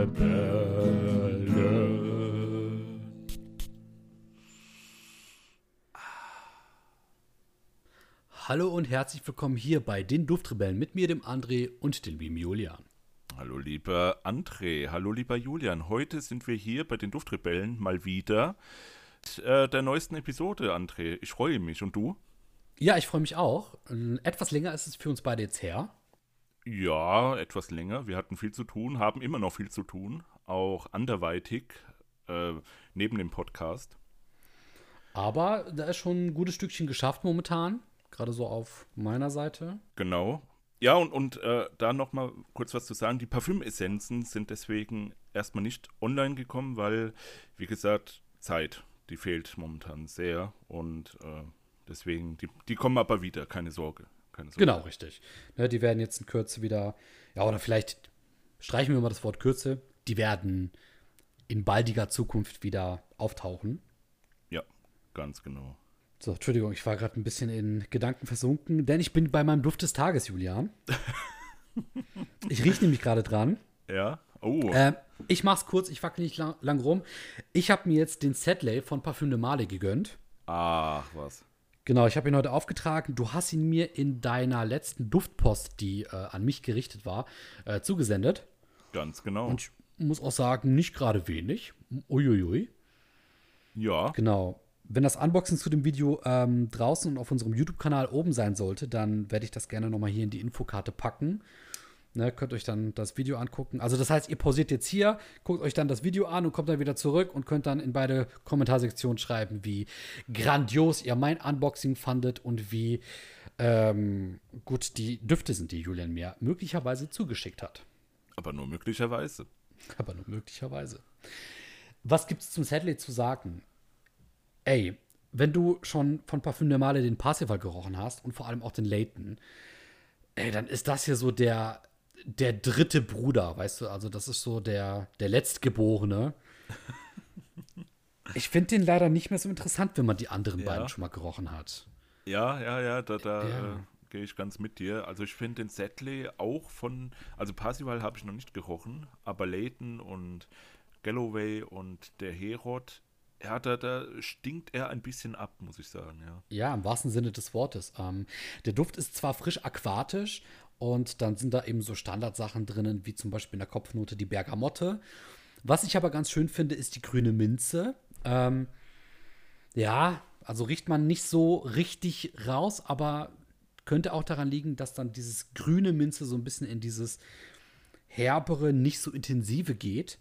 Duftrebellen. Hallo und herzlich willkommen hier bei den Duftrebellen mit mir, dem André und dem lieben Julian. Hallo lieber André, hallo lieber Julian. Heute sind wir hier bei den Duftrebellen mal wieder mit äh, der neuesten Episode, André. Ich freue mich. Und du? Ja, ich freue mich auch. Etwas länger ist es für uns beide jetzt her. Ja, etwas länger. Wir hatten viel zu tun, haben immer noch viel zu tun, auch anderweitig äh, neben dem Podcast. Aber da ist schon ein gutes Stückchen geschafft momentan, gerade so auf meiner Seite. Genau. Ja, und, und äh, da noch mal kurz was zu sagen. Die Parfümessenzen sind deswegen erstmal nicht online gekommen, weil, wie gesagt, Zeit, die fehlt momentan sehr. Und äh, deswegen, die, die kommen aber wieder, keine Sorge. Keine Sorge. Genau, richtig. Ne, die werden jetzt in Kürze wieder, ja, oder vielleicht streichen wir mal das Wort Kürze, die werden in baldiger Zukunft wieder auftauchen. Ja, ganz genau. So, Entschuldigung, ich war gerade ein bisschen in Gedanken versunken, denn ich bin bei meinem Duft des Tages, Julian. ich rieche nämlich gerade dran. Ja. Oh. Äh, ich mach's kurz, ich wackel nicht lang, lang rum. Ich habe mir jetzt den Setley von Parfüm de Male gegönnt. Ach, was. Genau, ich habe ihn heute aufgetragen. Du hast ihn mir in deiner letzten Duftpost, die äh, an mich gerichtet war, äh, zugesendet. Ganz genau. Und ich muss auch sagen, nicht gerade wenig. Uiuiui. ja. Genau. Wenn das Unboxing zu dem Video ähm, draußen und auf unserem YouTube-Kanal oben sein sollte, dann werde ich das gerne nochmal hier in die Infokarte packen. Ne, könnt euch dann das Video angucken. Also das heißt, ihr pausiert jetzt hier, guckt euch dann das Video an und kommt dann wieder zurück und könnt dann in beide Kommentarsektionen schreiben, wie grandios ihr mein Unboxing fandet und wie ähm, gut die Düfte sind, die Julian mir möglicherweise zugeschickt hat. Aber nur möglicherweise. Aber nur möglicherweise. Was gibt es zum Sadley zu sagen? Ey, wenn du schon von Parfüm de Male den Parsifal gerochen hast und vor allem auch den Layton, ey, dann ist das hier so der, der dritte Bruder, weißt du? Also, das ist so der, der Letztgeborene. Ich finde den leider nicht mehr so interessant, wenn man die anderen Ja. beiden schon mal gerochen hat. Ja, ja, ja, da, da Ja. Äh, gehe ich ganz mit dir. Also ich finde den Setley auch von, also Parsival habe ich noch nicht gerochen, aber Leighton und Galloway und der Herod, ja, da, da stinkt er ein bisschen ab, muss ich sagen, ja. Ja, im wahrsten Sinne des Wortes. Ähm, der Duft ist zwar frisch aquatisch und dann sind da eben so Standardsachen drinnen, wie zum Beispiel in der Kopfnote die Bergamotte. Was ich aber ganz schön finde, ist die grüne Minze. Ähm, ja, also riecht man nicht so richtig raus, aber könnte auch daran liegen, dass dann dieses grüne Minze so ein bisschen in dieses herbere, nicht so intensive geht.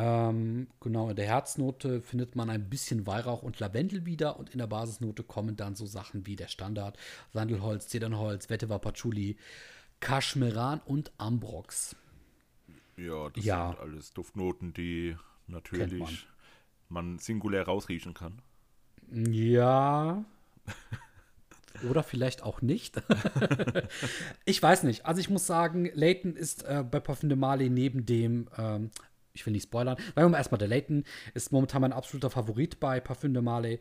Ähm, genau, in der Herznote findet man ein bisschen Weihrauch und Lavendel wieder und in der Basisnote kommen dann so Sachen wie der Standard, Sandelholz, Zedernholz, Vetiver Patchouli, Kaschmeran und Ambrox. Ja, das Ja. sind alles Duftnoten, die natürlich man. man. singulär rausriechen kann. Ja. Oder vielleicht auch nicht. ich weiß nicht. Also ich muss sagen, Leighton ist äh, bei Parfum de Male neben dem, ähm, ich will nicht spoilern, sagen wir mal erstmal, der Leighton ist momentan mein absoluter Favorit bei Parfum de Male.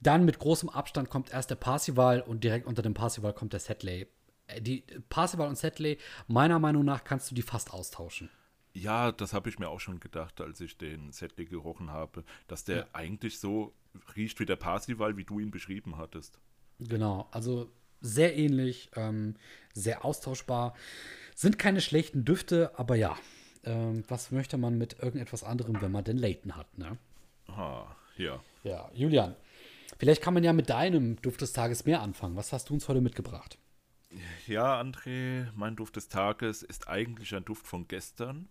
Dann mit großem Abstand kommt erst der Parsival und direkt unter dem Parsival kommt der Setley. Äh, Die Parsival und Setley, meiner Meinung nach, kannst du die fast austauschen. Ja, das habe ich mir auch schon gedacht, als ich den Setley gerochen habe, dass der Ja. eigentlich so riecht wie der Parsival, wie du ihn beschrieben hattest. Genau, also sehr ähnlich, ähm, sehr austauschbar. Sind keine schlechten Düfte, aber ja, ähm, was möchte man mit irgendetwas anderem, wenn man den Leighton hat, ne? Aha, ja. Ja, Julian, vielleicht kann man ja mit deinem Duft des Tages mehr anfangen. Was hast du uns heute mitgebracht? Ja, André, mein Duft des Tages ist eigentlich ein Duft von gestern.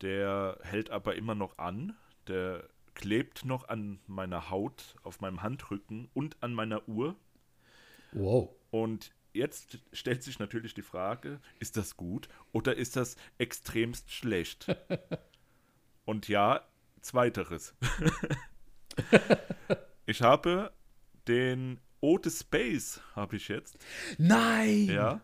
Der hält aber immer noch an. Der klebt noch an meiner Haut, auf meinem Handrücken und an meiner Uhr. Wow. Und jetzt stellt sich natürlich die Frage, ist das gut oder ist das extremst schlecht? Und ja, zweiteres. ich habe den de Space, habe ich jetzt. Nein! Ja.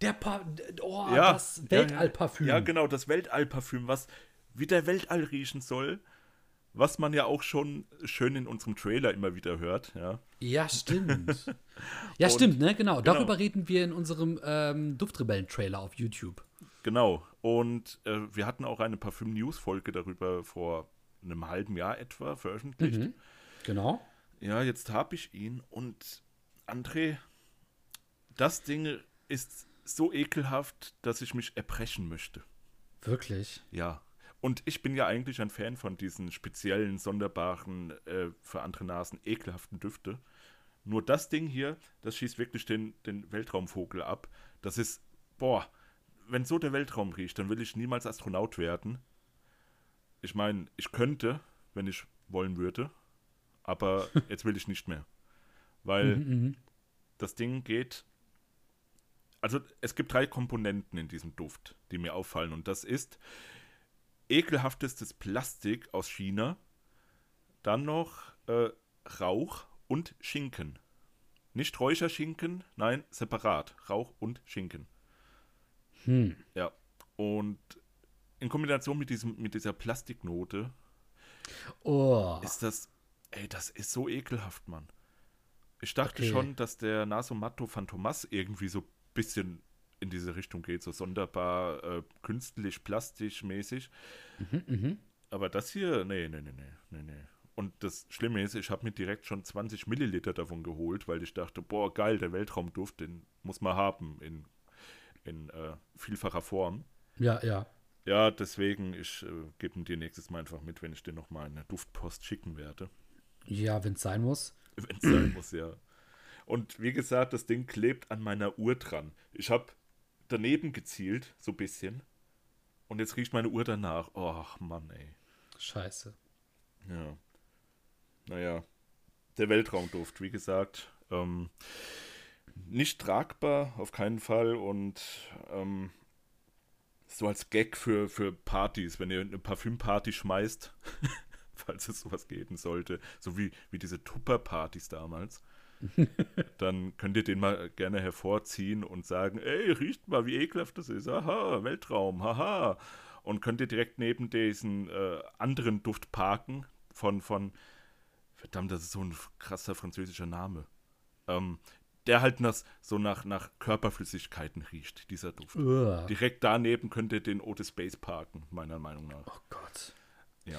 Der pa oh, ja, das ja, Weltallparfüm. Ja, genau, das Weltallparfüm, was wie der Weltall riechen soll, was man ja auch schon schön in unserem Trailer immer wieder hört, ja. Ja, stimmt. ja, Und- stimmt, ne? Genau. genau. Darüber reden wir in unserem ähm, Duftrebellen-Trailer auf YouTube. Genau. Und äh, wir hatten auch eine Parfüm-News-Folge darüber vor einem halben Jahr etwa veröffentlicht. Mhm. Genau. Ja, jetzt habe ich ihn und André, das Ding ist so ekelhaft, dass ich mich erbrechen möchte. Wirklich? Ja. Und ich bin ja eigentlich ein Fan von diesen speziellen, sonderbaren, äh, für andere Nasen ekelhaften Düfte. Nur das Ding hier, das schießt wirklich den, den Weltraumvogel ab. Das ist, boah, wenn so der Weltraum riecht, dann will ich niemals Astronaut werden. Ich meine, ich könnte, wenn ich wollen würde, aber jetzt will ich nicht mehr. Weil Mhm, das Ding geht. Also es gibt drei Komponenten in diesem Duft, die mir auffallen. Und das ist ekelhaftestes Plastik aus China, dann noch äh, Rauch und Schinken. Nicht Räucherschinken, nein, separat. Rauch und Schinken. Hm. Ja. Und in Kombination mit, diesem, mit dieser Plastiknote Oh. ist das, ey, das ist so ekelhaft, Mann. Ich dachte Okay. schon, dass der Nasomatto Phantomas irgendwie so ein bisschen in diese Richtung geht, so sonderbar äh, künstlich, plastisch mäßig. Mhm, mhm. Aber das hier, nee, nee, nee, nee, nee, nee. Und das Schlimme ist, ich habe mir direkt schon 20 Milliliter davon geholt, weil ich dachte, boah, geil, der Weltraumduft, den muss man haben in, in äh, vielfacher Form. Ja, ja. Ja, deswegen, ich äh, gebe ihn dir nächstes Mal einfach mit, wenn ich dir nochmal eine Duftpost schicken werde. Ja, wenn es sein muss. Wenn es sein muss, ja. Und wie gesagt, das Ding klebt an meiner Uhr dran. Ich habe daneben gezielt, so ein bisschen. Und jetzt riecht meine Uhr danach. Och, Mann, ey. Scheiße. Ja. Naja. Der Weltraumduft, wie gesagt. Ähm, nicht tragbar, auf keinen Fall. Und ähm, so als Gag für, für Partys, wenn ihr eine Parfümparty schmeißt, falls es sowas geben sollte, so wie, wie diese Tupper-Partys damals, dann könnt ihr den mal gerne hervorziehen und sagen, ey, riecht mal, wie ekelhaft das ist. Aha, Weltraum, haha. Und könnt ihr direkt neben diesen äh, anderen Duft parken von, von, verdammt, das ist so ein krasser französischer Name. Ähm, der halt nach, so nach, nach Körperflüssigkeiten riecht, dieser Duft. Uah. Direkt daneben könnt ihr den Otis Space parken, meiner Meinung nach. Oh Gott. Ja.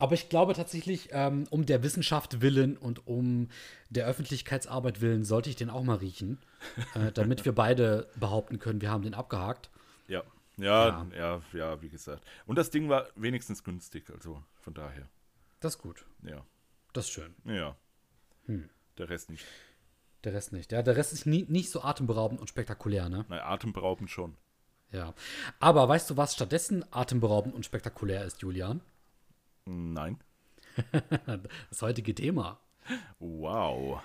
Aber ich glaube tatsächlich, ähm, um der Wissenschaft willen und um der Öffentlichkeitsarbeit willen, sollte ich den auch mal riechen, äh, damit wir beide behaupten können, wir haben den abgehakt. Ja. Ja, ja, ja, wie gesagt. Und das Ding war wenigstens günstig, also von daher. Das ist gut. Ja. Das ist schön. Ja. Hm. Der Rest nicht. Der Rest nicht. Ja, der Rest ist nie, nicht so atemberaubend und spektakulär, ne? Nein, atemberaubend schon. Ja. Aber weißt du, was stattdessen atemberaubend und spektakulär ist, Julian? Nein. Das heutige Thema. Wow.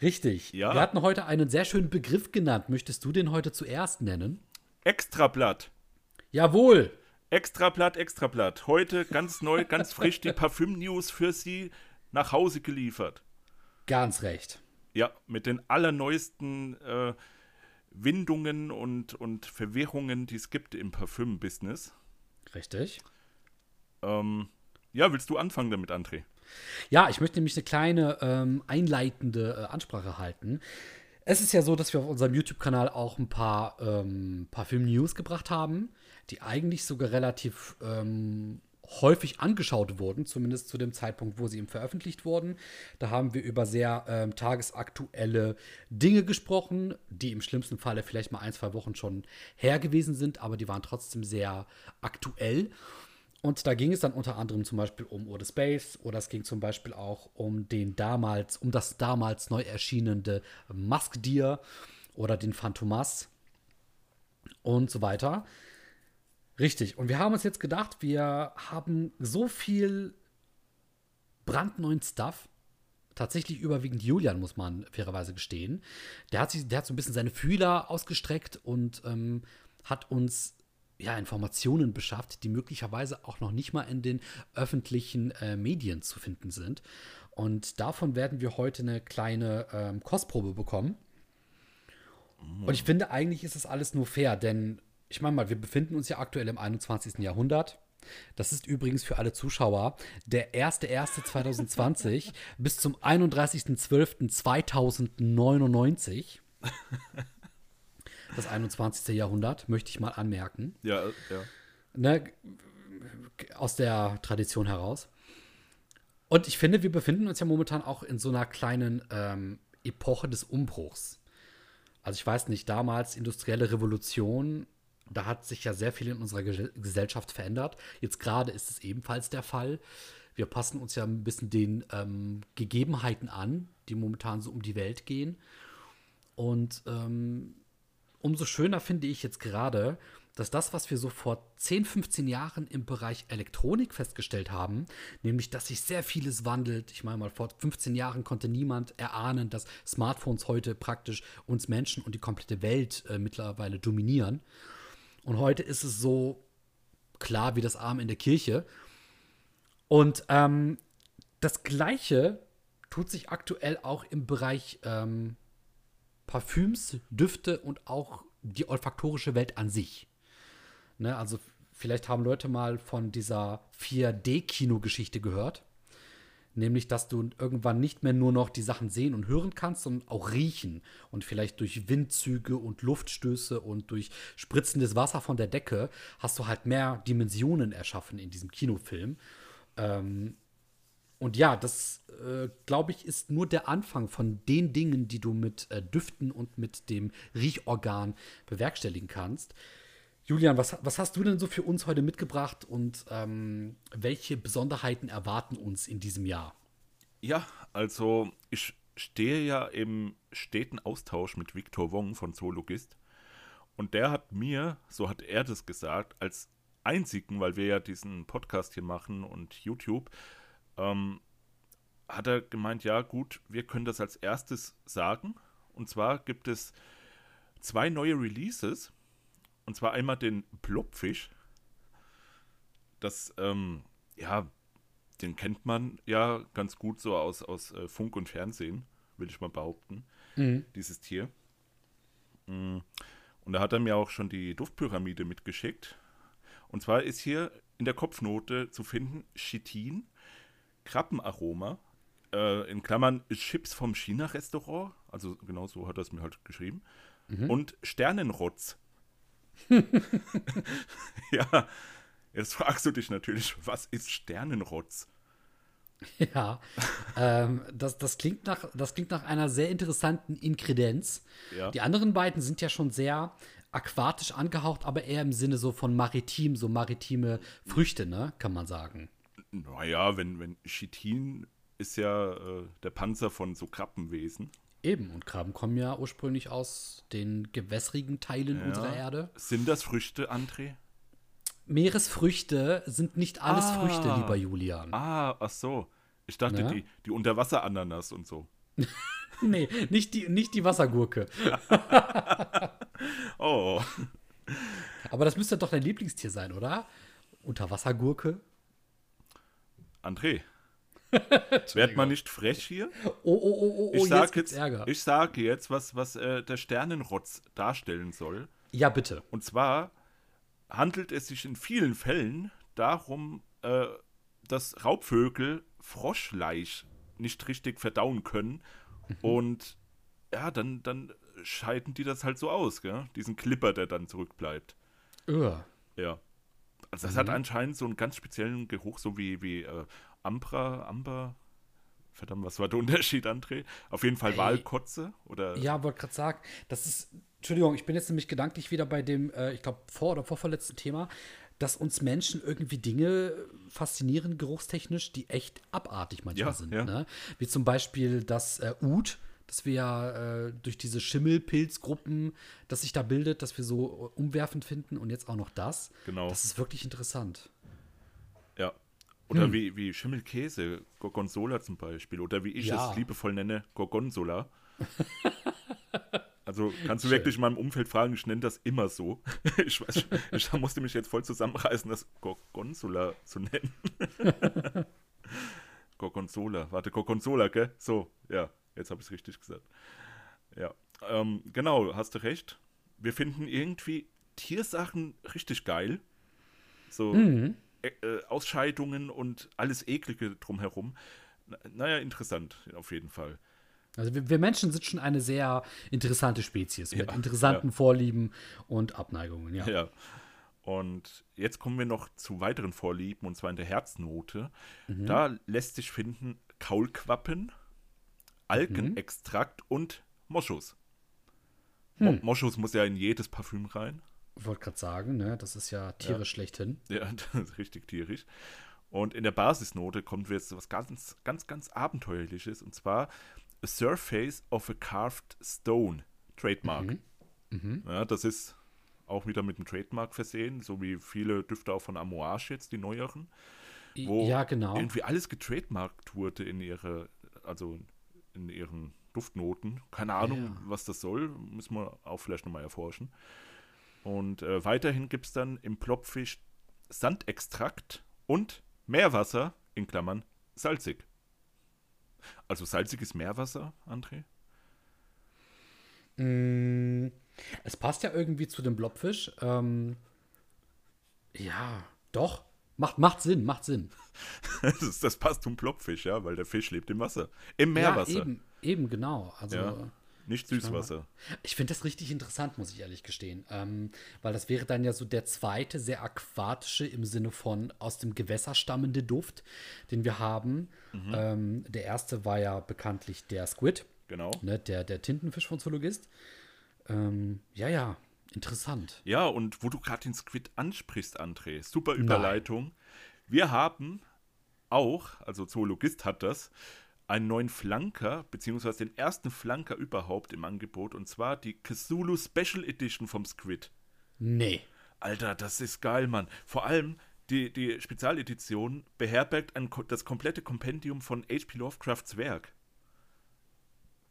Richtig. Ja. Wir hatten heute einen sehr schönen Begriff genannt. Möchtest du den heute zuerst nennen? Extrablatt. Jawohl. Extrablatt, Extrablatt. Heute ganz neu, ganz frisch die Parfüm-News für Sie nach Hause geliefert. Ganz recht. Ja, mit den allerneuesten äh, Windungen und, und Verwirrungen, die es gibt im Parfüm-Business. Richtig. Ähm, ja, willst du anfangen damit, André? Ja, ich möchte nämlich eine kleine ähm, einleitende äh, Ansprache halten. Es ist ja so, dass wir auf unserem YouTube-Kanal auch ein paar ähm, Parfüm-News gebracht haben, die eigentlich sogar relativ ähm, häufig angeschaut wurden, zumindest zu dem Zeitpunkt, wo sie eben veröffentlicht wurden. Da haben wir über sehr ähm, tagesaktuelle Dinge gesprochen, die im schlimmsten Falle vielleicht mal ein, zwei Wochen schon her gewesen sind, aber die waren trotzdem sehr aktuell. Und da ging es dann unter anderem zum Beispiel um Ode Space oder es ging zum Beispiel auch um den damals, um das damals neu erschienene Musk Deer oder den Phantomas und so weiter. Richtig. Und wir haben uns jetzt gedacht, wir haben so viel brandneuen Stuff. Tatsächlich überwiegend Julian, muss man fairerweise gestehen. Der hat, sich, der hat so ein bisschen seine Fühler ausgestreckt und ähm, hat uns ja, Informationen beschafft, die möglicherweise auch noch nicht mal in den öffentlichen äh, Medien zu finden sind. Und davon werden wir heute eine kleine ähm, Kostprobe bekommen. Und ich finde, eigentlich ist es alles nur fair, denn ich meine mal, wir befinden uns ja aktuell im 21. Jahrhundert. Das ist übrigens für alle Zuschauer der 1.1.2020 bis zum 31.12.2099. das 21. Jahrhundert, möchte ich mal anmerken. Ja, ja. Ne, aus der Tradition heraus. Und ich finde, wir befinden uns ja momentan auch in so einer kleinen ähm, Epoche des Umbruchs. Also ich weiß nicht, damals industrielle Revolution, da hat sich ja sehr viel in unserer Ge Gesellschaft verändert. Jetzt gerade ist es ebenfalls der Fall. Wir passen uns ja ein bisschen den ähm, Gegebenheiten an, die momentan so um die Welt gehen. Und ähm, umso schöner finde ich jetzt gerade, dass das, was wir so vor 10, 15 Jahren im Bereich Elektronik festgestellt haben, nämlich, dass sich sehr vieles wandelt. Ich meine mal, vor 15 Jahren konnte niemand erahnen, dass Smartphones heute praktisch uns Menschen und die komplette Welt äh, mittlerweile dominieren. Und heute ist es so klar wie das Arm in der Kirche. Und ähm, das Gleiche tut sich aktuell auch im Bereich ähm, Parfüms, Düfte und auch die olfaktorische Welt an sich. Ne, also vielleicht haben Leute mal von dieser 4D-Kino-Geschichte gehört. Nämlich, dass du irgendwann nicht mehr nur noch die Sachen sehen und hören kannst, sondern auch riechen. Und vielleicht durch Windzüge und Luftstöße und durch spritzendes Wasser von der Decke hast du halt mehr Dimensionen erschaffen in diesem Kinofilm. Ähm, und ja, das, äh, glaube ich, ist nur der Anfang von den Dingen, die du mit äh, Düften und mit dem Riechorgan bewerkstelligen kannst. Julian, was, was hast du denn so für uns heute mitgebracht und ähm, welche Besonderheiten erwarten uns in diesem Jahr? Ja, also ich stehe ja im steten Austausch mit Victor Wong von Zoologist und der hat mir, so hat er das gesagt, als einzigen, weil wir ja diesen Podcast hier machen und YouTube, ähm, hat er gemeint, ja gut, wir können das als erstes sagen. Und zwar gibt es zwei neue Releases und zwar einmal den Plopfisch. Das, ähm, ja, den kennt man ja ganz gut so aus, aus äh, Funk und Fernsehen, will ich mal behaupten. Mhm. Dieses Tier. Mm. Und da hat er mir auch schon die Duftpyramide mitgeschickt. Und zwar ist hier in der Kopfnote zu finden Chitin, Krabbenaroma, äh, in Klammern Chips vom China-Restaurant, also genau so hat er es mir halt geschrieben, mhm. und Sternenrotz. ja, jetzt fragst du dich natürlich, was ist Sternenrotz? Ja, ähm, das, das, klingt nach, das klingt nach einer sehr interessanten Inkredenz. Ja. Die anderen beiden sind ja schon sehr aquatisch angehaucht, aber eher im Sinne so von maritim, so maritime Früchte, ne, kann man sagen. Naja, wenn, wenn Chitin ist ja äh, der Panzer von so Krabbenwesen. Eben, und Krabben kommen ja ursprünglich aus den gewässrigen Teilen ja. unserer Erde. Sind das Früchte, André? Meeresfrüchte sind nicht alles ah, Früchte, lieber Julian. Ah, ach so. Ich dachte, ja? die, die Unterwasserananas und so. nee, nicht die, nicht die Wassergurke. oh. Aber das müsste doch dein Lieblingstier sein, oder? Unterwassergurke? André, Werd mal nicht frech hier. Oh, oh, oh, oh, oh ich sag jetzt, jetzt ich sage jetzt, was, was äh, der Sternenrotz darstellen soll. Ja, bitte. Und zwar handelt es sich in vielen Fällen darum, äh, dass Raubvögel Froschleich nicht richtig verdauen können. Mhm. Und ja, dann, dann scheiden die das halt so aus, gell? diesen Clipper, der dann zurückbleibt. Ugh. Ja. Also das mhm. hat anscheinend so einen ganz speziellen Geruch, so wie, wie äh, Ambra, Amber, verdammt, was war der Unterschied, André? Auf jeden Fall Ey. Wahlkotze oder? Ja, wollte gerade sagen, das ist, Entschuldigung, ich bin jetzt nämlich gedanklich wieder bei dem, äh, ich glaube, vor- oder vorverletzten Thema, dass uns Menschen irgendwie Dinge faszinieren, geruchstechnisch, die echt abartig manchmal ja, sind. Ja. Ne? Wie zum Beispiel das äh, Ud, das wir ja äh, durch diese Schimmelpilzgruppen, das sich da bildet, dass wir so äh, umwerfend finden und jetzt auch noch das. Genau. Das ist wirklich interessant. Ja, oder hm. wie, wie Schimmelkäse, Gorgonzola zum Beispiel. Oder wie ich ja. es liebevoll nenne, Gorgonzola. Also kannst du Schön. wirklich in meinem Umfeld fragen, ich nenne das immer so. Ich, weiß, ich musste mich jetzt voll zusammenreißen, das Gorgonzola zu nennen. Gorgonzola, warte, Gorgonzola, gell? So, ja, jetzt habe ich es richtig gesagt. Ja, ähm, genau, hast du recht. Wir finden irgendwie Tiersachen richtig geil. So, mhm. Äh, äh, Ausscheidungen und alles Eklige drumherum. naja, interessant, auf jeden Fall. Also wir, wir, Menschen sind schon eine sehr interessante Spezies mit Ja, interessanten ja. Vorlieben und Abneigungen, ja. Ja. Und jetzt kommen wir noch zu weiteren Vorlieben, und zwar in der Herznote. Mhm. Da lässt sich finden Kaulquappen, Algenextrakt und Moschus. Mo Hm. Moschus muss ja in jedes Parfüm rein. Ich wollte gerade sagen, ne, das ist ja tierisch schlechthin. Ja, das ist richtig tierisch. Und in der Basisnote kommt jetzt was ganz, ganz, ganz Abenteuerliches, und zwar A Surface of a Carved Stone, Trademark. Mhm. Ja, das ist auch wieder mit dem Trademark versehen, so wie viele Düfte auch von Amouage jetzt, die neueren, wo ja, genau. irgendwie alles getrademarkt wurde in ihre, also in ihren Duftnoten. Keine Ahnung, Ja. was das soll, müssen wir auch vielleicht nochmal erforschen. Und äh, weiterhin gibt es dann im Plopfisch Sandextrakt und Meerwasser, in Klammern salzig. Also salziges Meerwasser, André? Mm, Es passt ja irgendwie zu dem Blobfisch. Ähm, ja, doch. Macht, macht Sinn, macht Sinn. Das, das passt zum Plopfisch, ja, weil der Fisch lebt im Wasser. Im Meerwasser, Ja, eben, eben, genau. Also, Ja. nicht Süßwasser. ich finde das richtig interessant, muss ich ehrlich gestehen. Ähm, weil das wäre dann ja so der zweite, sehr aquatische im Sinne von aus dem Gewässer stammende Duft, den wir haben. Mhm. Ähm, der erste war ja bekanntlich der Squid, Genau. ne, der, der Tintenfisch von Zoologist. Ähm, ja, ja, interessant. Ja, und wo du gerade den Squid ansprichst, André, super Überleitung. Wir haben auch, also Zoologist hat das, einen neuen Flanker, beziehungsweise den ersten Flanker überhaupt im Angebot, und zwar die Cthulhu Special Edition vom Squid. Nee. Alter, das ist geil, Mann. Vor allem die, die Spezialedition beherbergt ein, das komplette Kompendium von H.P. Lovecrafts Werk.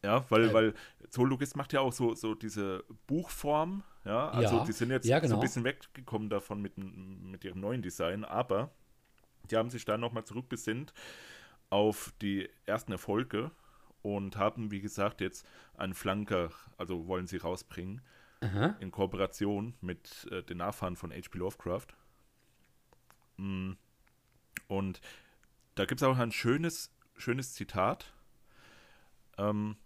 Ja, weil, Äh. weil Zoologist macht ja auch so, so diese Buchform, ja, also Ja, die sind jetzt ja, so genau. ein bisschen weggekommen davon mit, mit ihrem neuen Design, aber die haben sich dann nochmal zurückbesinnt auf die ersten Erfolge und haben, wie gesagt, jetzt einen Flanker, also wollen sie rausbringen, Aha. in Kooperation mit äh, den Nachfahren von H.P. Lovecraft. Mm. Und da gibt es auch ein schönes, schönes Zitat. Ähm,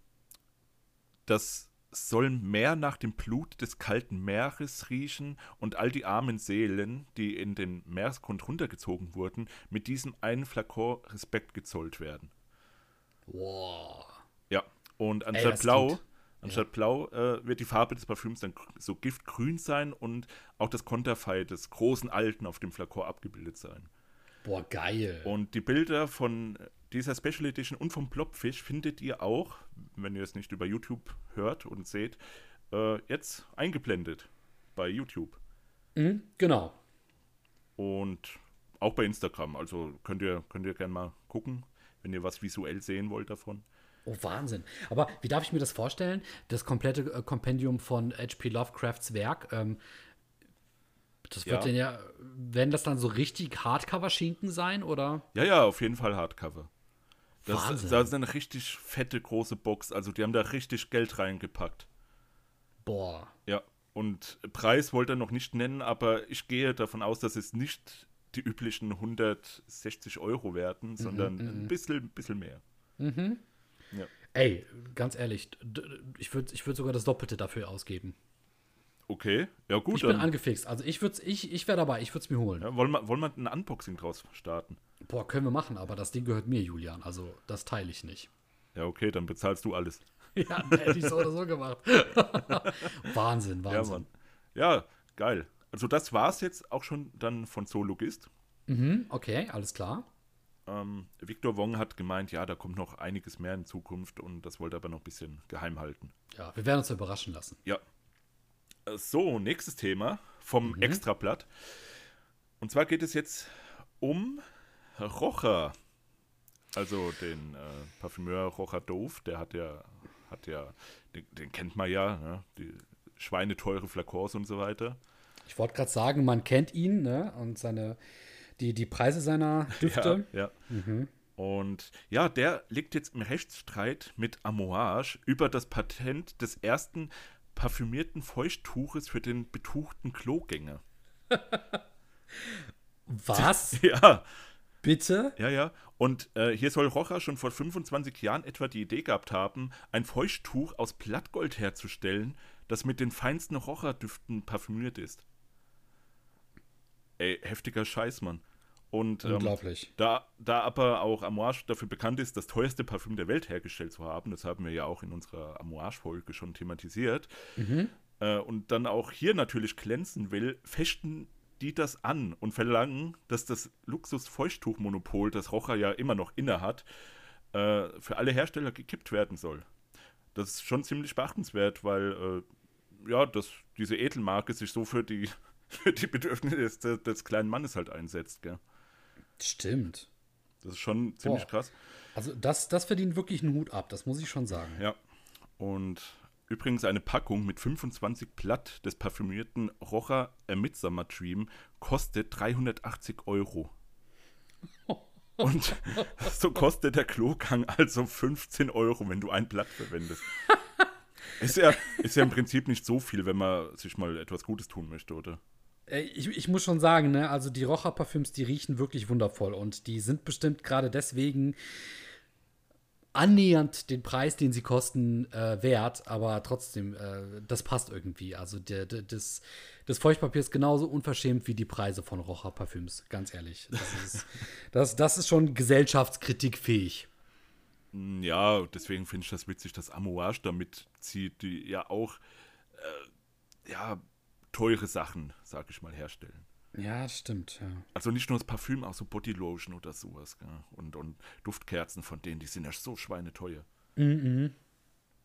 das soll mehr nach dem Blut des kalten Meeres riechen und all die armen Seelen, die in den Meeresgrund runtergezogen wurden, mit diesem einen Flakon Respekt gezollt werden. Wow. Ja, und anstatt das blau, klingt- anstatt blau äh, wird die Farbe des Parfüms dann so giftgrün sein und auch das Konterfei des großen Alten auf dem Flakon abgebildet sein. Boah, geil. Und die Bilder von dieser Special Edition und vom Plopfisch findet ihr auch, wenn ihr es nicht über YouTube hört und seht, äh, jetzt eingeblendet bei YouTube Mhm, genau. und auch bei Instagram. Also könnt ihr, könnt ihr gerne mal gucken, wenn ihr was visuell sehen wollt davon. Oh, Wahnsinn. Aber wie darf ich mir das vorstellen? Das komplette äh, Kompendium von H.P. Lovecrafts Werk, ähm, das wird Ja. denn ja, werden das dann so richtig Hardcover-Schinken sein, oder? Ja, ja, auf jeden Fall Hardcover. Das, Wahnsinn. das ist eine richtig fette, große Box. Also die haben da richtig Geld reingepackt. Boah. Ja, und Preis wollte er noch nicht nennen, aber ich gehe davon aus, dass es nicht die üblichen 160 Euro werden, sondern ein bisschen, bisschen mehr. Ja. Ey, ganz ehrlich, ich würde ich würd sogar das Doppelte dafür ausgeben. Okay, ja gut, Ich bin dann angefixt. Also ich würde ich, ich wäre dabei, ich würde es mir holen. ja, wollen, wir, wollen wir ein Unboxing draus starten. Boah, können wir machen, aber das Ding gehört mir, Julian. Also das teile ich nicht. Ja, okay, dann bezahlst du alles. Ja, hätte ich so oder so gemacht. Wahnsinn, Ja, Wahnsinn. Mann. Ja, geil. Also das war's jetzt auch schon dann von Zoologist. Mhm, okay, alles klar. Ähm, Victor Wong hat gemeint, ja, da kommt noch einiges mehr in Zukunft und das wollte er aber noch ein bisschen geheim halten. Ja, wir werden uns überraschen lassen. Ja. Äh, So, nächstes Thema vom Extrablatt. Und zwar geht es jetzt um Rocher. Also den äh, Parfümeur Rocher Dove, der hat ja, hat ja, den, den kennt man ja, ne? die schweineteure Flakons und so weiter. Ich wollte gerade sagen, man kennt ihn, ne? Und seine, die, die Preise seiner Düfte. Ja, ja. Und ja, der liegt jetzt im Rechtsstreit mit Amouage über das Patent des ersten parfümierten Feuchttuches für den betuchten Klogänger. Was? Ja, Bitte? Ja, ja. Und äh, hier soll Rocha schon vor 25 Jahren etwa die Idee gehabt haben, ein Feuchttuch aus Blattgold herzustellen, das mit den feinsten Rocha-Düften parfümiert ist. Ey, heftiger Scheiß, Mann. Und ähm, da, da aber auch Amouage dafür bekannt ist, das teuerste Parfüm der Welt hergestellt zu haben, das haben wir ja auch in unserer Amouage-Folge schon thematisiert, äh, und dann auch hier natürlich glänzen will, fechten die das an und verlangen, dass das Luxus-Feuchttuchmonopol, das Rocher ja immer noch innehat, äh, für alle Hersteller gekippt werden soll. Das ist schon ziemlich beachtenswert, weil äh, ja, dass diese Edelmarke sich so für die, für die Bedürfnisse des, des kleinen Mannes halt einsetzt. Gell? Stimmt. Das ist schon ziemlich Boah. krass. Also das, das verdient wirklich einen Hut ab, das muss ich schon sagen. Ja. Und übrigens eine Packung mit 25 Blatt des parfümierten Rocher A Midsummer Dream kostet 380 Euro. Und so kostet der Klogang also 15 Euro, wenn du ein Blatt verwendest. Ist ja, ist ja im Prinzip nicht so viel, wenn man sich mal etwas Gutes tun möchte, oder? Äh, Ich, ich muss schon sagen, ne, also die Rocher-Parfüms, die riechen wirklich wundervoll und die sind bestimmt gerade deswegen annähernd den Preis, den sie kosten, äh, wert, aber trotzdem, äh, das passt irgendwie. Also der, der, das, das Feuchtpapier ist genauso unverschämt wie die Preise von Rocher-Parfüms, ganz ehrlich. Das ist, das, das ist schon gesellschaftskritikfähig. Mm, Ja, deswegen finde ich das witzig, dass Amouage damit zieht, die ja auch äh, ja, teure Sachen, sag ich mal, herstellen. Ja, das stimmt, ja. Also nicht nur das Parfüm, auch so Bodylotion oder sowas. Gell? Und, und Duftkerzen von denen, die sind ja so schweineteuer. Mhm.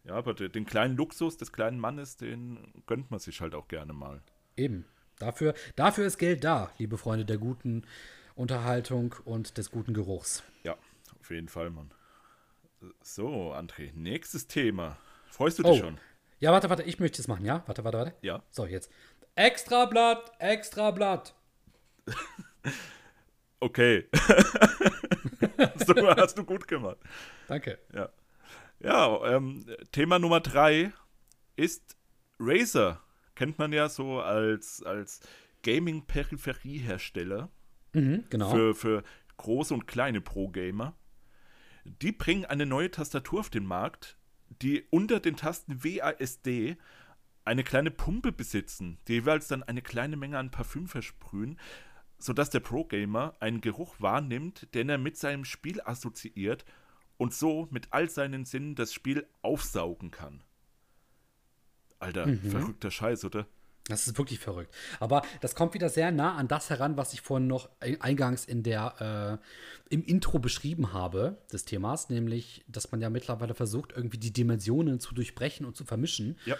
Ja, aber de, den kleinen Luxus des kleinen Mannes, den gönnt man sich halt auch gerne mal. Eben. Dafür, dafür ist Geld da, liebe Freunde der guten Unterhaltung und des guten Geruchs. Ja, auf jeden Fall, Mann. So, André, nächstes Thema. Freust du Oh. dich schon? Ja, warte, warte, ich möchte es machen, ja? Warte, warte, warte. Ja. So, jetzt. Extra Blatt, extra Blatt. Okay. hast, du, hast du gut gemacht. Danke. Ja. Ja, ähm, Thema Nummer drei ist Razer. Kennt man ja so als, als Gaming-Peripheriehersteller Mhm, genau. für, für große und kleine Pro-Gamer. Die bringen eine neue Tastatur auf den Markt, die unter den Tasten WASD eine kleine Pumpe besitzen, die jeweils dann eine kleine Menge an Parfüm versprühen, sodass der Pro-Gamer einen Geruch wahrnimmt, den er mit seinem Spiel assoziiert und so mit all seinen Sinnen das Spiel aufsaugen kann. Alter, verrückter Scheiß, oder? Das ist wirklich verrückt. Aber das kommt wieder sehr nah an das heran, was ich vorhin noch ein- eingangs in der, äh, im Intro beschrieben habe des Themas, nämlich, dass man ja mittlerweile versucht, irgendwie die Dimensionen zu durchbrechen und zu vermischen. Ja.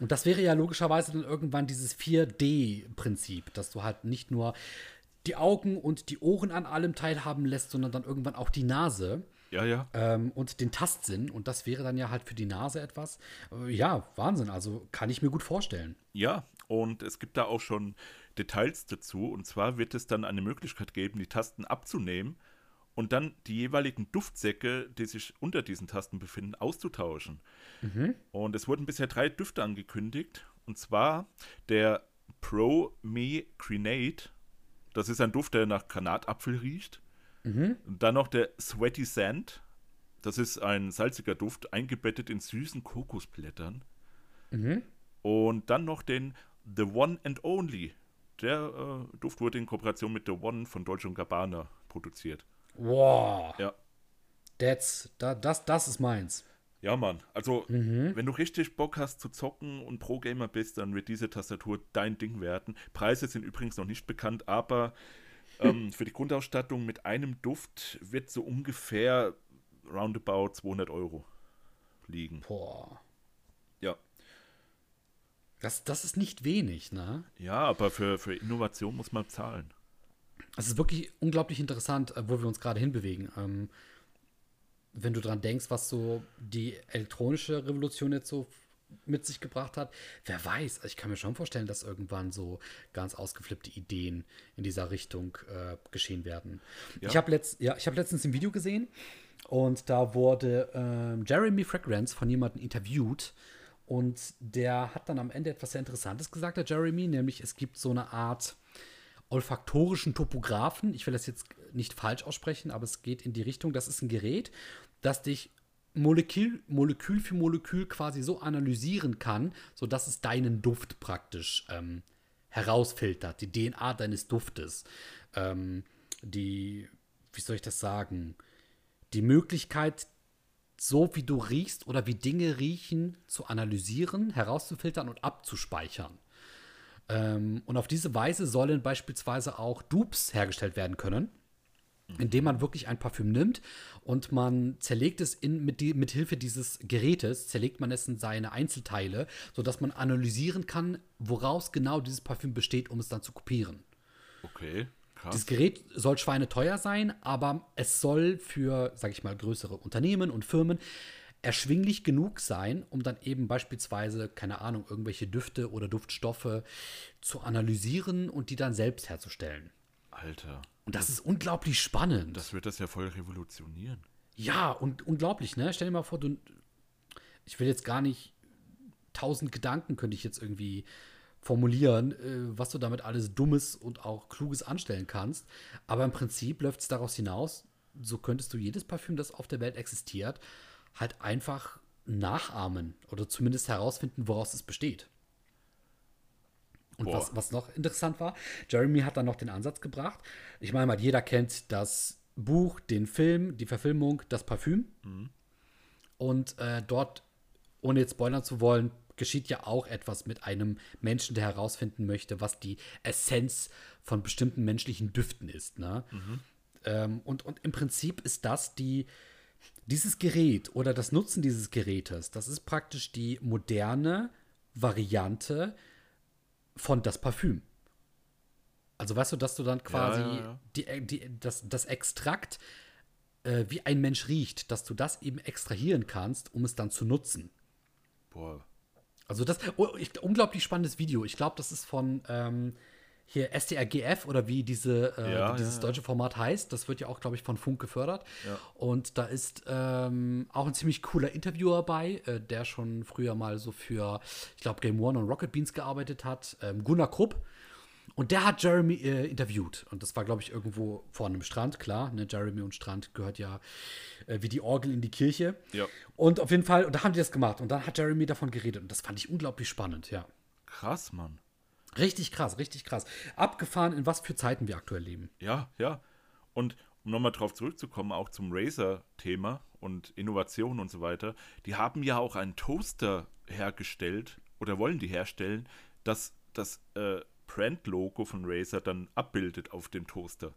Und das wäre ja logischerweise dann irgendwann dieses 4D-Prinzip, dass du halt nicht nur die Augen und die Ohren an allem teilhaben lässt, sondern dann irgendwann auch die Nase Ja, ja. ähm, und den Tastsinn. Und das wäre dann ja halt für die Nase etwas. Äh, ja, Wahnsinn. Also kann ich mir gut vorstellen. Ja, und es gibt da auch schon Details dazu. Und zwar wird es dann eine Möglichkeit geben, die Tasten abzunehmen und dann die jeweiligen Duftsäcke, die sich unter diesen Tasten befinden, auszutauschen. Und es wurden bisher drei Düfte angekündigt. Und zwar der Pro Me Grenade. Das ist ein Duft, der nach Granatapfel riecht. Und dann noch der Sweaty Sand. Das ist ein salziger Duft, eingebettet in süßen Kokosblättern. Und dann noch den The One and Only. Der äh, Duft wurde in Kooperation mit The One von Dolce Gabbana produziert. Wow. Ja. That's, da, das, das ist meins. Ja, Mann. Also, wenn du richtig Bock hast zu zocken und Pro-Gamer bist, dann wird diese Tastatur dein Ding werden. Preise sind übrigens noch nicht bekannt, aber ähm, für die Grundausstattung mit einem Duft wird so ungefähr roundabout 200 Euro liegen. Boah. Ja. Das, das ist nicht wenig, ne? Ja, aber für, für Innovation muss man zahlen. Es ist wirklich unglaublich interessant, äh, wo wir uns gerade hinbewegen. Ähm, wenn du dran denkst, was so die elektronische Revolution jetzt so mit sich gebracht hat, wer weiß, ich kann mir schon vorstellen, dass irgendwann so ganz ausgeflippte Ideen in dieser Richtung äh, geschehen werden. Ja. Ich habe letzt, ja, ich hab letztens ein Video gesehen und da wurde ähm, Jeremy Fragrance von jemandem interviewt und der hat dann am Ende etwas sehr Interessantes gesagt, der Jeremy, nämlich es gibt so eine Art olfaktorischen Topographen. Ich will das jetzt nicht falsch aussprechen, aber es geht in die Richtung, das ist ein Gerät, das dich Molekül, Molekül für Molekül quasi so analysieren kann, sodass es deinen Duft praktisch ähm, herausfiltert, die DNA deines Duftes. Ähm, die, wie soll ich das sagen, die Möglichkeit, so wie du riechst oder wie Dinge riechen, zu analysieren, herauszufiltern und abzuspeichern. Ähm, und auf diese Weise sollen beispielsweise auch Dupes hergestellt werden können, indem man wirklich ein Parfüm nimmt und man zerlegt es in, mit, die, mit Hilfe dieses Gerätes, zerlegt man es in seine Einzelteile, sodass man analysieren kann, woraus genau dieses Parfüm besteht, um es dann zu kopieren. Okay. Krass. Das Gerät soll schweineteuer sein, aber es soll für, sag ich mal, größere Unternehmen und Firmen erschwinglich genug sein, um dann eben beispielsweise, keine Ahnung, irgendwelche Düfte oder Duftstoffe zu analysieren und die dann selbst herzustellen. Alter. Und das ist unglaublich spannend. Das wird das ja voll revolutionieren. Ja, und unglaublich, ne? Stell dir mal vor, du. Ich will jetzt gar nicht. Tausend Gedanken könnte ich jetzt irgendwie formulieren, äh, was du damit alles Dummes und auch Kluges anstellen kannst. Aber im Prinzip läuft es daraus hinaus, so könntest du jedes Parfüm, das auf der Welt existiert, halt einfach nachahmen oder zumindest herausfinden, woraus es besteht. Und was, was noch interessant war, Jeremy hat dann noch den Ansatz gebracht. Ich meine mal, jeder kennt das Buch, den Film, die Verfilmung, das Parfüm. Mhm. Und äh, dort, ohne jetzt spoilern zu wollen, geschieht ja auch etwas mit einem Menschen, der herausfinden möchte, was die Essenz von bestimmten menschlichen Düften ist. Ne? Mhm. Ähm, und, und im Prinzip ist das die, dieses Gerät oder das Nutzen dieses Gerätes, das ist praktisch die moderne Variante von das Parfüm. Also weißt du, dass du dann quasi ja, ja, ja. Die, äh, die, das, das Extrakt, äh, wie ein Mensch riecht, dass du das eben extrahieren kannst, um es dann zu nutzen. Boah. Also das, oh, ich, unglaublich spannendes Video. Ich glaube, das ist von ähm, hier STRGF oder wie diese, äh, ja, dieses ja, deutsche Format heißt. Das wird ja auch, glaube ich, von Funk gefördert. Ja. Und da ist ähm, auch ein ziemlich cooler Interviewer bei, äh, der schon früher mal so für, ich glaube, Game One und Rocket Beans gearbeitet hat. Ähm, Gunnar Krupp. Und der hat Jeremy äh, interviewt. Und das war, glaube ich, irgendwo vor einem Strand, klar. Ne? Jeremy und Strand gehört ja äh, wie die Orgel in die Kirche. Ja. Und auf jeden Fall, und da haben die das gemacht. Und dann hat Jeremy davon geredet. Und das fand ich unglaublich spannend, ja. Krass, Mann. Richtig krass, richtig krass. Abgefahren, in was für Zeiten wir aktuell leben. Ja, ja. Und um nochmal drauf zurückzukommen, auch zum Razer-Thema und Innovation und so weiter, die haben ja auch einen Toaster hergestellt oder wollen die herstellen, dass das äh, Brand-Logo von Razer dann abbildet auf dem Toaster.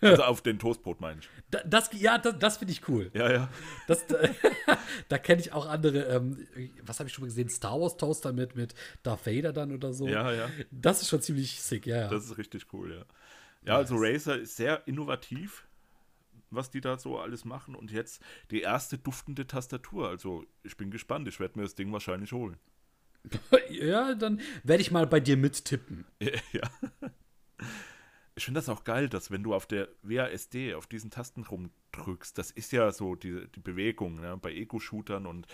Also auf den Toastbrot, meine ich. Das, ja, das, das finde ich cool. Ja, ja. Das, da, da kenne ich auch andere, ähm, was habe ich schon mal gesehen? Star Wars Toaster mit, mit Darth Vader dann oder so. Ja, ja. Das ist schon ziemlich sick, ja. ja. Das ist richtig cool, ja. Ja, also Razer ist sehr innovativ, was die da so alles machen. Und jetzt die erste duftende Tastatur. Also ich bin gespannt. Ich werde mir das Ding wahrscheinlich holen. ja, dann werde ich mal bei dir mittippen. Ja. Ich finde das auch geil, dass wenn du auf der WASD auf diesen Tasten rumdrückst, das ist ja so die, die Bewegung ne? bei Ego-Shootern und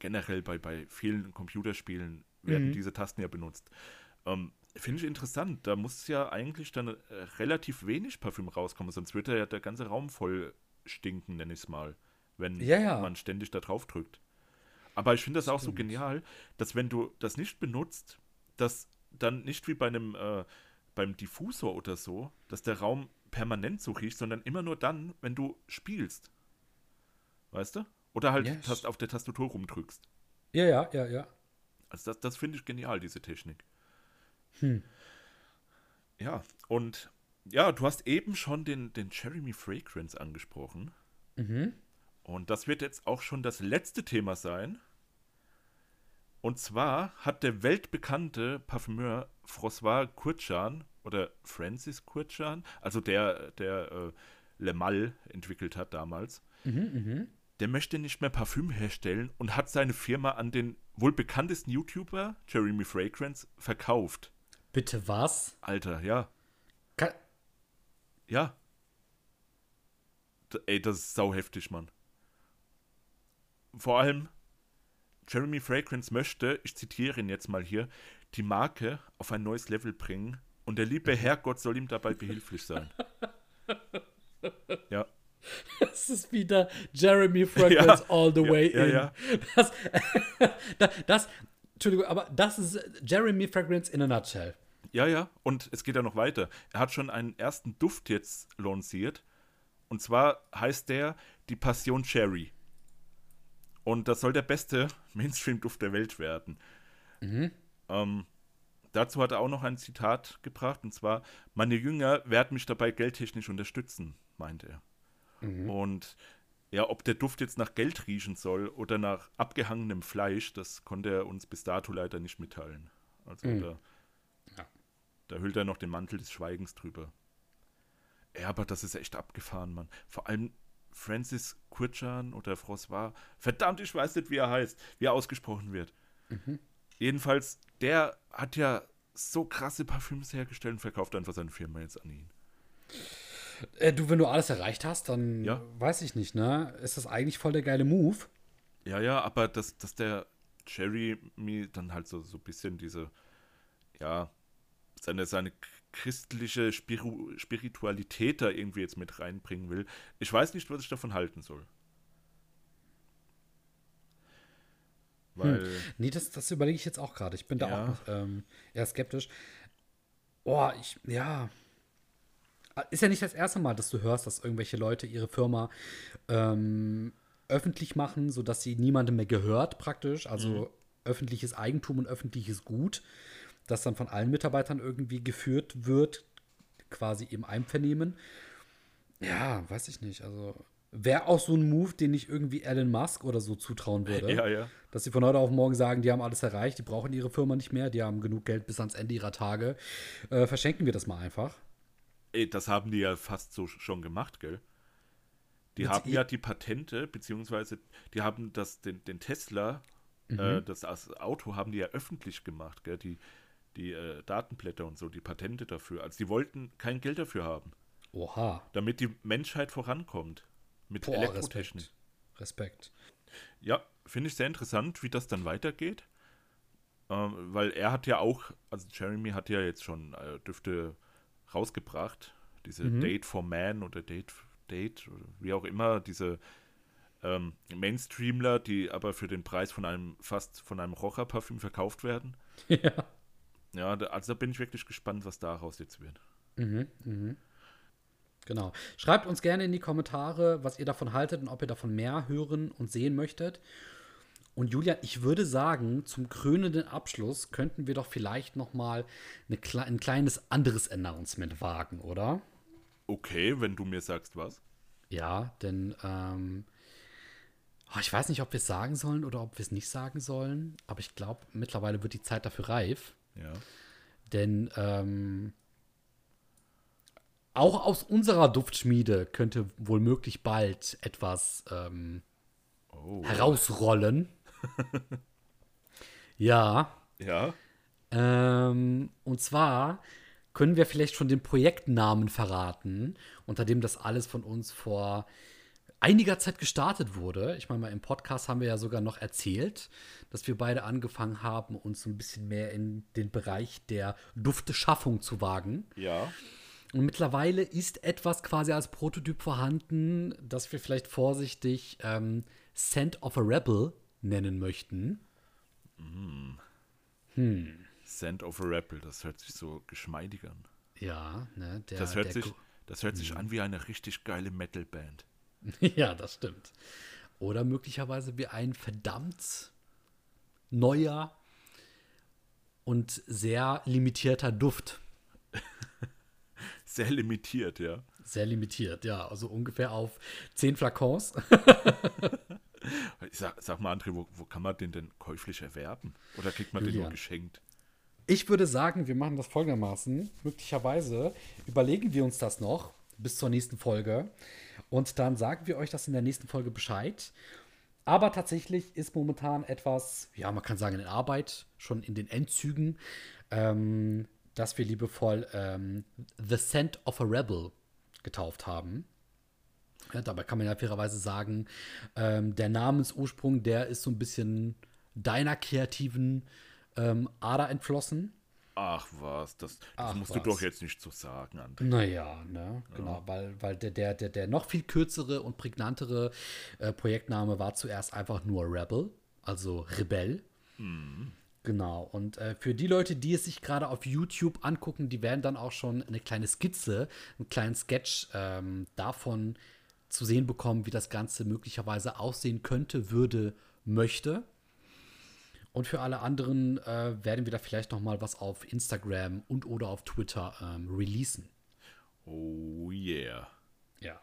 generell bei, bei vielen Computerspielen werden mhm. diese Tasten ja benutzt. Ähm, finde ich interessant. Da muss ja eigentlich dann äh, relativ wenig Parfüm rauskommen, sonst wird ja der ganze Raum voll stinken, nenne ich es mal, wenn ja, ja. man ständig da drauf drückt. Aber ich finde das auch so genial, dass wenn du das nicht benutzt, dass dann nicht wie bei einem äh, beim Diffusor oder so, dass der Raum permanent so riecht, sondern immer nur dann, wenn du spielst. Weißt du? Oder halt yes. auf der Tastatur rumdrückst. Ja, ja, ja, ja. Also das, das finde ich genial, diese Technik. Hm. Ja, und ja, du hast eben schon den, den Jeremy Fragrance angesprochen. Mhm. Und das wird jetzt auch schon das letzte Thema sein. Und zwar hat der weltbekannte Parfümeur François Kurchan oder Francis Kurchan, also der, der äh, Le Mal entwickelt hat damals, mhm, mh. der möchte nicht mehr Parfüm herstellen und hat seine Firma an den wohl bekanntesten YouTuber, Jeremy Fragrance, verkauft. Bitte was? Alter, ja. Ka ja. D ey, das ist sau heftig, Mann. Vor allem, Jeremy Fragrance möchte, ich zitiere ihn jetzt mal hier, die Marke auf ein neues Level bringen und der liebe Herrgott soll ihm dabei behilflich sein. Ja. Das ist wieder Jeremy Fragrance Ja. all the Ja, way ja, in. ja. Das, das, das, Entschuldigung, aber das ist Jeremy Fragrance in a nutshell. Ja, ja. Und es geht ja noch weiter. Er hat schon einen ersten Duft jetzt lanciert. Und zwar heißt der die Passion Cherry. Und das soll der beste Mainstream-Duft der Welt werden. Ähm, dazu hat er auch noch ein Zitat gebracht. Und zwar: Meine Jünger werden mich dabei geldtechnisch unterstützen, meinte er. Und ja, ob der Duft jetzt nach Geld riechen soll oder nach abgehangenem Fleisch, das konnte er uns bis dato leider nicht mitteilen. Also da, Ja. da hüllt er noch den Mantel des Schweigens drüber. Ja, aber das ist echt abgefahren, Mann. Vor allem Francis Kurchan oder François. Verdammt, ich weiß nicht, wie er heißt, wie er ausgesprochen wird. Jedenfalls, der hat ja so krasse Parfüms hergestellt und verkauft einfach seine Firma jetzt an ihn. Äh, du, wenn du alles erreicht hast, dann Ja. weiß ich nicht, ne? Ist das eigentlich voll der geile Move? Ja, ja, aber dass, dass der Jerry mir dann halt so, so ein bisschen diese, ja, seine, seine christliche Spiru Spiritualität da irgendwie jetzt mit reinbringen will. Ich weiß nicht, was ich davon halten soll. Weil, Nee, das, das überlege ich jetzt auch gerade. Ich bin da Ja. auch noch, ähm, eher skeptisch. Oh, ich, ja. Ist ja nicht das erste Mal, dass du hörst, dass irgendwelche Leute ihre Firma ähm, öffentlich machen, sodass sie niemandem mehr gehört, praktisch. Also öffentliches Eigentum und öffentliches Gut, das dann von allen Mitarbeitern irgendwie geführt wird, quasi im Einvernehmen. Ja, weiß ich nicht. Also wäre auch so ein Move, den ich irgendwie Elon Musk oder so zutrauen würde. ja, ja. Dass sie von heute auf morgen sagen, die haben alles erreicht, die brauchen ihre Firma nicht mehr, die haben genug Geld bis ans Ende ihrer Tage. Äh, verschenken wir das mal einfach. Ey, das haben die ja fast so schon gemacht, gell? Die Mit haben ja die Patente, beziehungsweise die haben das, den, den Tesla, Mhm. äh, das, das Auto haben die ja öffentlich gemacht, gell? Die, die äh, Datenblätter und so, die Patente dafür. Also die wollten kein Geld dafür haben, Oha. damit die Menschheit vorankommt. Mit Boah, Elektrotechnik. Respekt. Respekt. Ja, finde ich sehr interessant, wie das dann weitergeht. Ähm, weil er hat ja auch, also Jeremy hat ja jetzt schon äh, Düfte rausgebracht. Diese Mhm. Date for Man oder Date, Date, oder wie auch immer, diese ähm, Mainstreamler, die aber für den Preis von einem fast von einem Rocher-Parfüm verkauft werden. ja. Ja, also da bin ich wirklich gespannt, was daraus jetzt wird. Genau. Schreibt uns gerne in die Kommentare, was ihr davon haltet und ob ihr davon mehr hören und sehen möchtet. Und Julian, ich würde sagen, zum krönenden Abschluss könnten wir doch vielleicht noch mal kle- ein kleines anderes Announcement wagen, oder? Okay, wenn du mir sagst, was. Ja, denn ähm, oh, ich weiß nicht, ob wir es sagen sollen oder ob wir es nicht sagen sollen, aber ich glaube, mittlerweile wird die Zeit dafür reif. Ja. Denn ähm, auch aus unserer Duftschmiede könnte wohl möglich bald etwas ähm, Oh. herausrollen. ja. Ja. Ähm, und zwar können wir vielleicht schon den Projektnamen verraten, unter dem das alles von uns vor einiger Zeit gestartet wurde. Ich meine mal, im Podcast haben wir ja sogar noch erzählt, dass wir beide angefangen haben, uns so ein bisschen mehr in den Bereich der Dufteschaffung zu wagen. Ja. Und mittlerweile ist etwas quasi als Prototyp vorhanden, das wir vielleicht vorsichtig ähm, Scent of a Rebel nennen möchten. Scent of a Rebel, das hört sich so geschmeidig an. Ja, ne, der, Das hört sich, das hört sich an wie eine richtig geile Metalband. ja, das stimmt. Oder möglicherweise wie ein verdammt neuer und sehr limitierter Duft. Sehr limitiert, ja. Sehr limitiert, ja. Also ungefähr auf 10 Flakons. Sag, sag mal, André, wo, wo kann man den denn käuflich erwerben? Oder kriegt man den Julian. nur geschenkt? Ich würde sagen, wir machen das folgendermaßen. Möglicherweise überlegen wir uns das noch bis zur nächsten Folge. Und dann sagen wir euch das in der nächsten Folge Bescheid. Aber tatsächlich ist momentan etwas, ja, man kann sagen, in Arbeit, schon in den Endzügen, ähm, dass wir liebevoll ähm, The Scent of a Rebel getauft haben. Ja, dabei kann man ja fairerweise sagen, ähm, der Namensursprung, der ist so ein bisschen deiner kreativen ähm, Ader entflossen. Ach was, das, das Ach musst was. du doch jetzt nicht so sagen, André. Naja, ne, genau, weil, weil der, der, der, der noch viel kürzere und prägnantere äh, Projektname war zuerst einfach nur Rebel, also Rebell. Genau, und äh, für die Leute, die es sich gerade auf YouTube angucken, die werden dann auch schon eine kleine Skizze, einen kleinen Sketch ähm, davon zu sehen bekommen, wie das Ganze möglicherweise aussehen könnte, würde, möchte. Und für alle anderen äh, werden wir da vielleicht noch mal was auf Instagram und oder auf Twitter ähm, releasen. Oh yeah. Ja.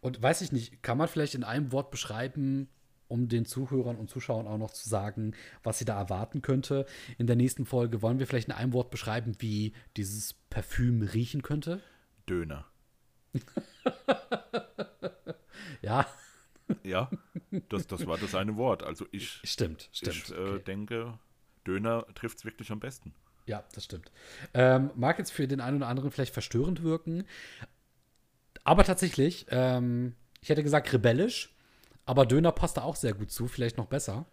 Und weiß ich nicht, kann man vielleicht in einem Wort beschreiben, um den Zuhörern und Zuschauern auch noch zu sagen, was sie da erwarten könnte? In der nächsten Folge wollen wir vielleicht in einem Wort beschreiben, wie dieses Parfüm riechen könnte? Döner. Ja, Ja, das, das war das eine Wort. Also ich, stimmt, stimmt. ich äh, okay. denke, Döner trifft es wirklich am besten. Ja, das stimmt. Ähm, mag jetzt für den einen oder anderen vielleicht verstörend wirken, aber tatsächlich, ähm, ich hätte gesagt rebellisch, aber Döner passt da auch sehr gut zu, vielleicht noch besser.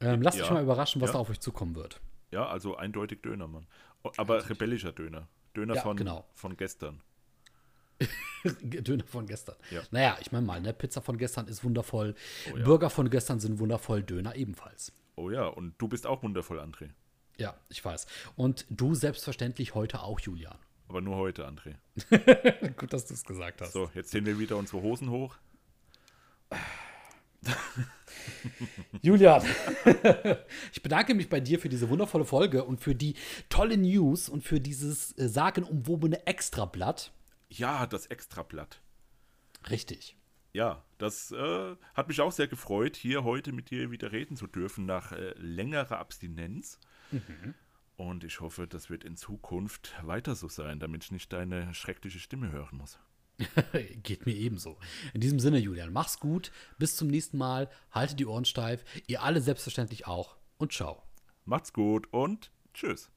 Ähm, lasst Ja, euch mal überraschen, was ja. da auf euch zukommen wird. Ja, also eindeutig Dönermann. O- Aber rebellischer Döner. Döner Ja, von, genau. von gestern. Döner von gestern. Ja. Naja, ich meine mal, ne, Pizza von gestern ist wundervoll. Oh ja. Burger von gestern sind wundervoll, Döner ebenfalls. Oh ja, und du bist auch wundervoll, André. Ja, ich weiß. Und du selbstverständlich heute auch, Julian. Aber nur heute, André. Gut, dass du es gesagt hast. So, jetzt sehen wir wieder unsere Hosen hoch. Julian, ich bedanke mich bei dir für diese wundervolle Folge und für die tolle News und für dieses äh, sagenumwobene Extrablatt. Ja, das Extrablatt. Richtig. Ja, das äh, hat mich auch sehr gefreut, hier heute mit dir wieder reden zu dürfen nach äh, längerer Abstinenz. Und ich hoffe, das wird in Zukunft weiter so sein, damit ich nicht deine schreckliche Stimme hören muss. Geht mir ebenso. In diesem Sinne, Julian, mach's gut. Bis zum nächsten Mal. Halte die Ohren steif. Ihr alle selbstverständlich auch. Und ciao. Macht's gut und tschüss.